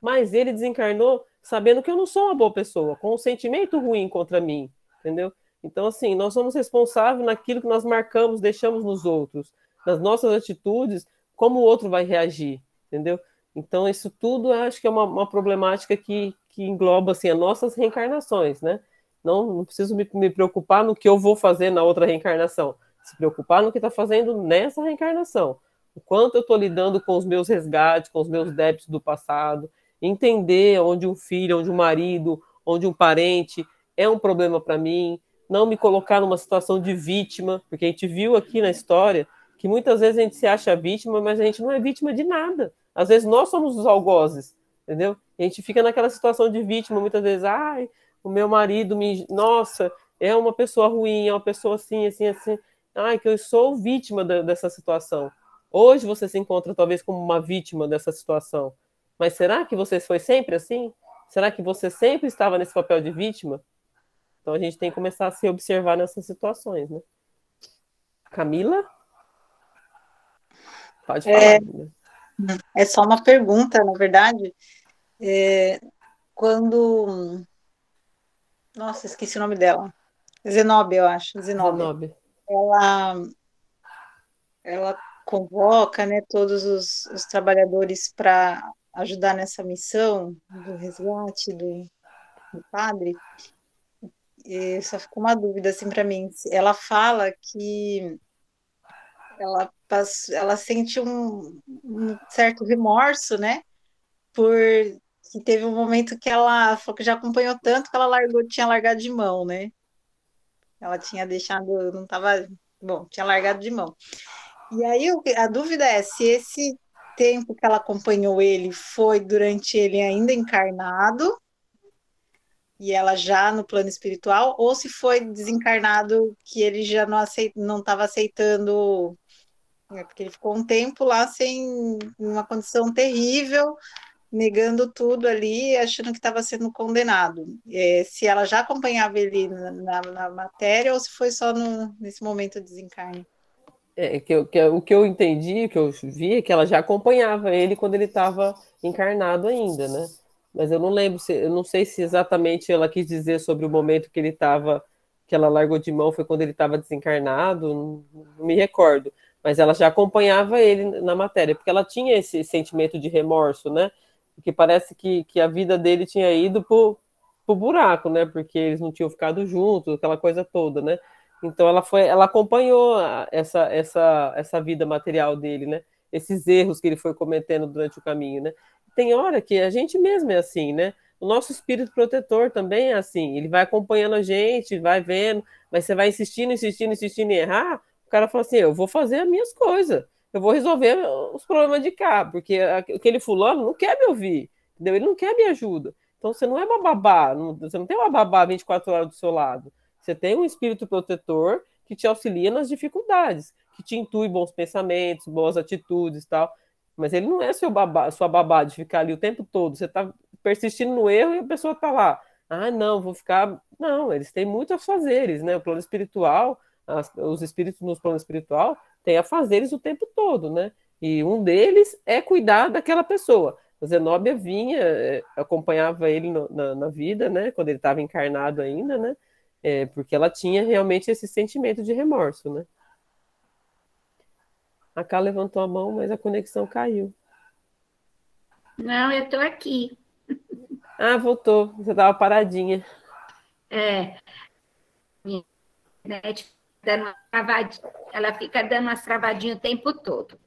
Mas ele desencarnou sabendo que eu não sou uma boa pessoa, com um sentimento ruim contra mim, entendeu? Então, assim, nós somos responsáveis naquilo que nós marcamos, deixamos nos outros, nas nossas atitudes, como o outro vai reagir, entendeu? Então, isso tudo acho que é uma, uma problemática que, que engloba assim, as nossas reencarnações, né? Não, não preciso me, me preocupar no que eu vou fazer na outra reencarnação. Se preocupar no que está fazendo nessa reencarnação. O quanto eu estou lidando com os meus resgates, com os meus débitos do passado. Entender onde um filho, onde um marido, onde um parente é um problema para mim. Não me colocar numa situação de vítima, porque a gente viu aqui na história que muitas vezes a gente se acha vítima, mas a gente não é vítima de nada. Às vezes nós somos os algozes, entendeu? A gente fica naquela situação de vítima, muitas vezes, ai, o meu marido me. Nossa, é uma pessoa ruim, é uma pessoa assim, assim, assim. Ai, que eu sou vítima da, dessa situação. Hoje você se encontra talvez como uma vítima dessa situação. Mas será que você foi sempre assim? Será que você sempre estava nesse papel de vítima? Então a gente tem que começar a se observar nessas situações, né? Camila? Pode é, falar. É, é só uma pergunta, na verdade. É, quando nossa, esqueci o nome dela. Zenobia, eu acho. Zenobia. Zenobia. Ela, ela convoca né, todos os, os trabalhadores para ajudar nessa missão do resgate do, do padre. E só ficou uma dúvida assim para mim. Ela fala que ela, ela sente um, um certo remorso, né? Por que teve um momento que ela falou que já acompanhou tanto que ela largou, tinha largado de mão, né? Ela tinha deixado, não estava, bom, tinha largado de mão. E aí a dúvida é se esse tempo que ela acompanhou ele foi durante ele ainda encarnado e ela já no plano espiritual ou se foi desencarnado que ele já não aceit, não estava aceitando né, porque ele ficou um tempo lá sem uma condição terrível negando tudo ali, achando que estava sendo condenado. É, se ela já acompanhava ele na, na, matéria ou se foi só no, nesse momento de desencarne. É, que, eu, que o que eu entendi, o que eu vi, é que ela já acompanhava ele quando ele estava encarnado ainda, né? Mas eu não lembro, se, eu não sei se exatamente ela quis dizer sobre o momento que ele estava, que ela largou de mão, foi quando ele estava desencarnado, não, não me recordo. Mas ela já acompanhava ele na matéria, porque ela tinha esse sentimento de remorso, né? porque parece que, que a vida dele tinha ido pro, pro buraco, né? Porque eles não tinham ficado juntos, aquela coisa toda, né? Então ela foi, ela acompanhou essa essa essa vida material dele, né? Esses erros que ele foi cometendo durante o caminho, né? Tem hora que a gente mesmo é assim, né? O nosso espírito protetor também é assim, ele vai acompanhando a gente, vai vendo, mas você vai insistindo, insistindo, insistindo em errar, o cara fala assim, eu vou fazer as minhas coisas eu vou resolver os problemas de cá, porque aquele fulano não quer me ouvir, entendeu? Ele não quer me ajuda. Então você não é uma babá, você não tem uma babá 24 horas do seu lado. Você tem um espírito protetor que te auxilia nas dificuldades, que te intui bons pensamentos, boas atitudes e tal. Mas ele não é seu babá, sua babá de ficar ali o tempo todo. Você está persistindo no erro e a pessoa está lá. Ah, não, vou ficar. Não, eles têm muito a fazeres, né? O plano espiritual, as, os espíritos no plano espiritual tem a fazeres o tempo todo, né? E um deles é cuidar daquela pessoa. A Zenóbia vinha, é, acompanhava ele no, na, na, vida, né? Quando ele estava encarnado ainda, né? É, porque ela tinha realmente esse sentimento de remorso, né? A Ká levantou a mão, mas a conexão caiu. Não, eu estou aqui. Ah, voltou. Você estava paradinha. É. Minha internet dando ela fica dando umas travadinhas o tempo todo.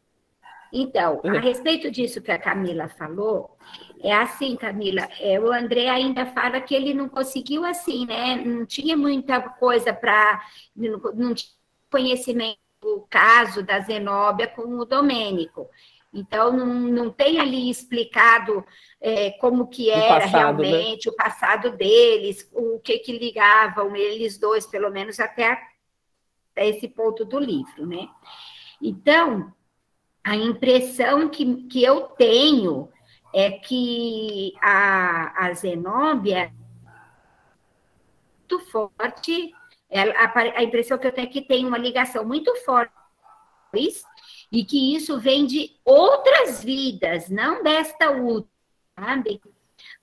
Então, a uhum. respeito disso que a Camila falou, é assim, Camila, é, o André ainda fala que ele não conseguiu assim, né? Não tinha muita coisa para. Não, não tinha conhecimento do caso da Zenóbia com o Domênico. Então, não, não tem ali explicado é, como que era passado, né? realmente né? o passado deles, o que que ligavam eles dois, pelo menos até esse ponto do livro, né? Então, a impressão que, que eu tenho é que a, a Zenóbia é muito forte, ela, a, a, impressão que eu tenho é que tem uma ligação muito forte e que isso vem de outras vidas, não desta última, sabe?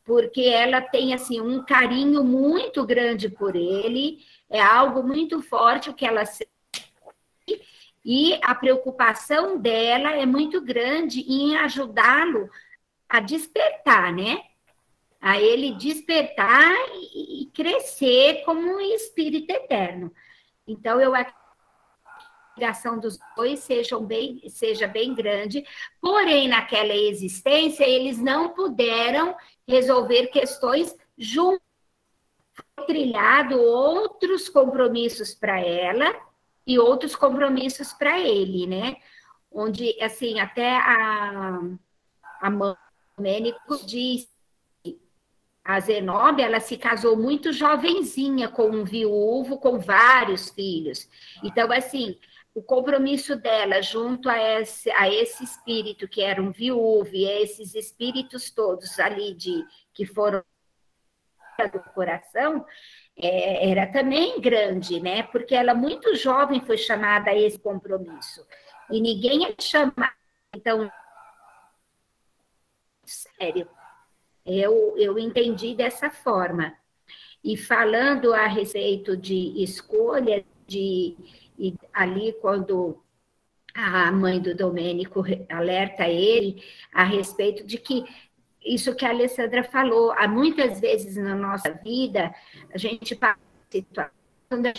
Porque ela tem assim um carinho muito grande por ele é algo muito forte o que ela sente e a preocupação dela é muito grande em ajudá-lo a despertar, né? A ele despertar e, crescer como um espírito eterno. Então, eu acredito que a ligação dos dois sejam bem, seja bem grande, porém, naquela existência, eles não puderam resolver questões juntos. Trilhado outros compromissos para ela e outros compromissos para ele, né? Onde, assim, até a, a mãe Domênico diz a Zenóbia, ela se casou muito jovenzinha com um viúvo, com vários filhos. Então, assim, o compromisso dela junto a esse, a esse espírito que era um viúvo e a esses espíritos todos ali de que foram do coração é, era também grande, né? Porque ela muito jovem foi chamada a esse compromisso e ninguém é chamado então sério. Eu, eu entendi dessa forma. E falando a respeito de escolha, de ali quando a mãe do Domênico alerta ele a respeito de que isso que a Alessandra falou, há muitas vezes na nossa vida a gente passa situação de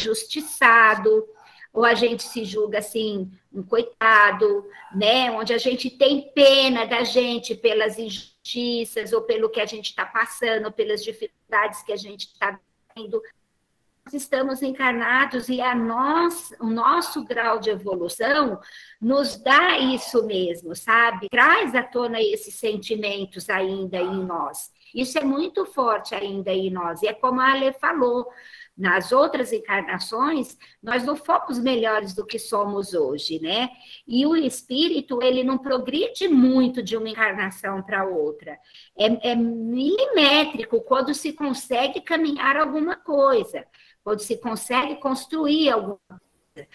injustiçado, ou a gente se julga assim, um coitado, né? Onde a gente tem pena da gente pelas injustiças, ou pelo que a gente está passando, pelas dificuldades que a gente está tendo. Estamos encarnados e a nós, o nosso grau de evolução nos dá isso mesmo, sabe? Traz à tona esses sentimentos ainda em nós. Isso é muito forte ainda em nós. E é como a Ale falou, nas outras encarnações, nós não fomos melhores do que somos hoje, né? E o espírito, ele não progride muito de uma encarnação para outra. É, é milimétrico quando se consegue caminhar alguma coisa, quando se consegue construir alguma coisa.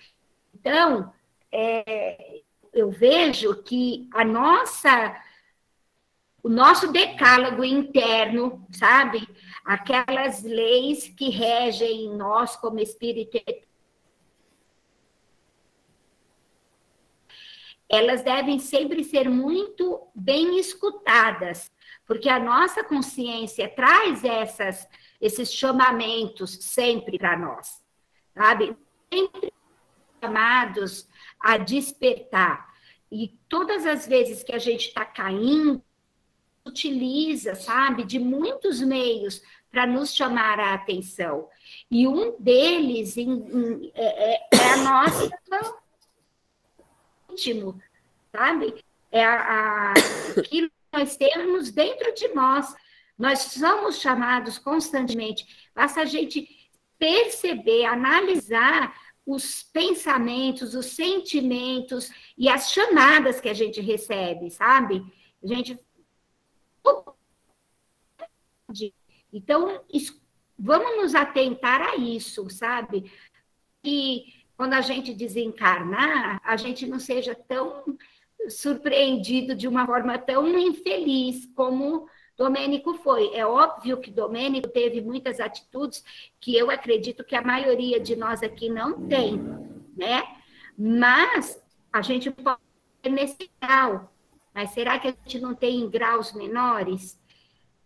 Então, é, eu vejo que a nossa o nosso decálogo interno, sabe? Aquelas leis que regem nós como espírito elas devem sempre ser muito bem escutadas, porque a nossa consciência traz essas, esses chamamentos sempre para nós, sabe? Sempre chamados a despertar. E todas as vezes que a gente está caindo, utiliza, sabe, de muitos meios para nos chamar a atenção. E um deles em, em, é, é, é, a nossa íntimo, sabe? É a, a, aquilo que nós temos dentro de nós. Nós somos chamados constantemente. Basta a gente perceber, analisar os pensamentos, os sentimentos e as chamadas que a gente recebe, sabe? A gente então, vamos nos atentar a isso, sabe? E quando a gente desencarnar, a gente não seja tão surpreendido de uma forma tão infeliz como Domênico foi. É óbvio que Domênico teve muitas atitudes que eu acredito que a maioria de nós aqui não tem, né? Mas a gente pode ter nesse grau. Mas será que a gente não tem em graus menores?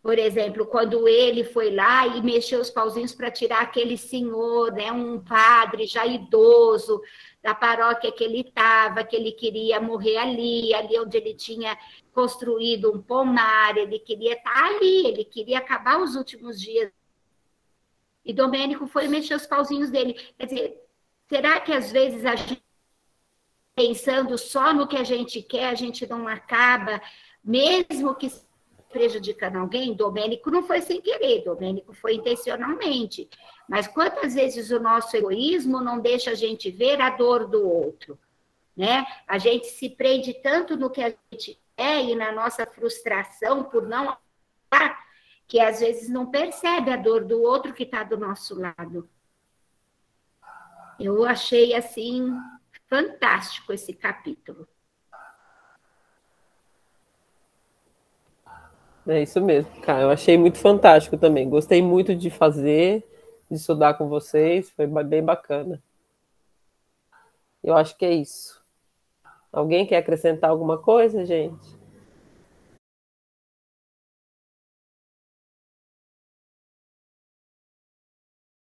Por exemplo, quando ele foi lá e mexeu os pauzinhos para tirar aquele senhor, né, um padre já idoso da paróquia que ele estava, que ele queria morrer ali, ali onde ele tinha construído um pomar, ele queria estar tá ali, ele queria acabar os últimos dias. E Domênico foi mexer os pauzinhos dele. Quer dizer, será que às vezes a gente pensando só no que a gente quer, a gente não acaba, mesmo que prejudicando alguém, Domênico não foi sem querer, Domênico foi intencionalmente. Mas quantas vezes o nosso egoísmo não deixa a gente ver a dor do outro? Né? A gente se prende tanto no que a gente é e na nossa frustração por não que às vezes não percebe a dor do outro que está do nosso lado. Eu achei assim fantástico esse capítulo. É isso mesmo, cara. Eu achei muito fantástico também. Gostei muito de fazer, de estudar com vocês. Foi bem bacana. Eu acho que é isso. Alguém quer acrescentar alguma coisa, gente?